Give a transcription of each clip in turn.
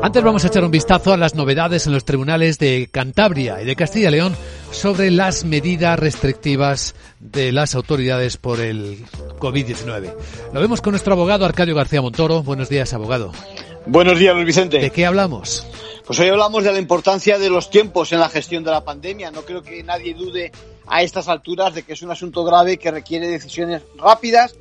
Antes vamos a echar un vistazo a las novedades en los tribunales de Cantabria y de Castilla y León sobre las medidas restrictivas de las autoridades por el COVID-19. Lo vemos con nuestro abogado Arcadio García Montoro. Buenos días, abogado. Buenos días, Luis Vicente. ¿De qué hablamos? Pues hoy hablamos de la importancia de los tiempos en la gestión de la pandemia. No creo que nadie dude a estas alturas de que es un asunto grave que requiere decisiones rápidas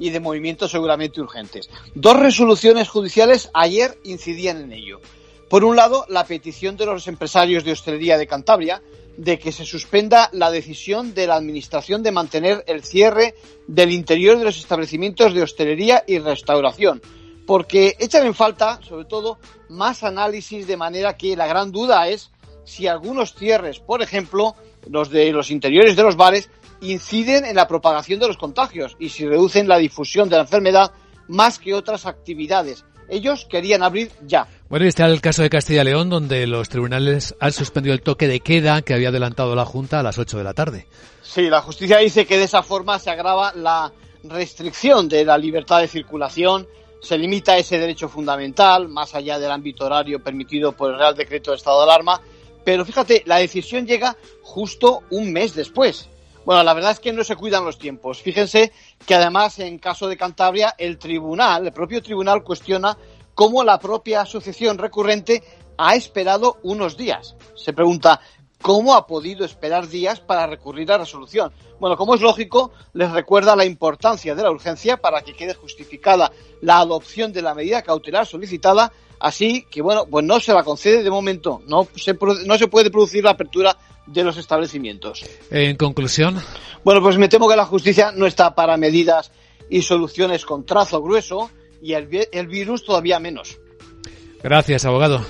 y de movimientos seguramente urgentes. Dos resoluciones judiciales ayer incidían en ello. Por un lado, la petición de los empresarios de hostelería de Cantabria de que se suspenda la decisión de la Administración de mantener el cierre del interior de los establecimientos de hostelería y restauración, porque echan en falta, sobre todo, más análisis de manera que la gran duda es si algunos cierres, por ejemplo, los de los interiores de los bares, inciden en la propagación de los contagios y si reducen la difusión de la enfermedad más que otras actividades. Ellos querían abrir ya. Bueno, y está el caso de Castilla y León, donde los tribunales han suspendido el toque de queda que había adelantado la Junta a las 8 de la tarde. Sí, la justicia dice que de esa forma se agrava la restricción de la libertad de circulación, se limita ese derecho fundamental, más allá del ámbito horario permitido por el Real Decreto de Estado de Alarma, pero fíjate, la decisión llega justo un mes después. Bueno, la verdad es que no se cuidan los tiempos. Fíjense que además en caso de Cantabria el tribunal, el propio tribunal cuestiona cómo la propia asociación recurrente ha esperado unos días. Se pregunta, ¿cómo ha podido esperar días para recurrir a resolución? Bueno, como es lógico, les recuerda la importancia de la urgencia para que quede justificada la adopción de la medida cautelar solicitada, así que, bueno, pues no se la concede de momento, no se, no se puede producir la apertura de los establecimientos. En conclusión. Bueno, pues me temo que la justicia no está para medidas y soluciones con trazo grueso y el, el virus todavía menos. Gracias, abogado.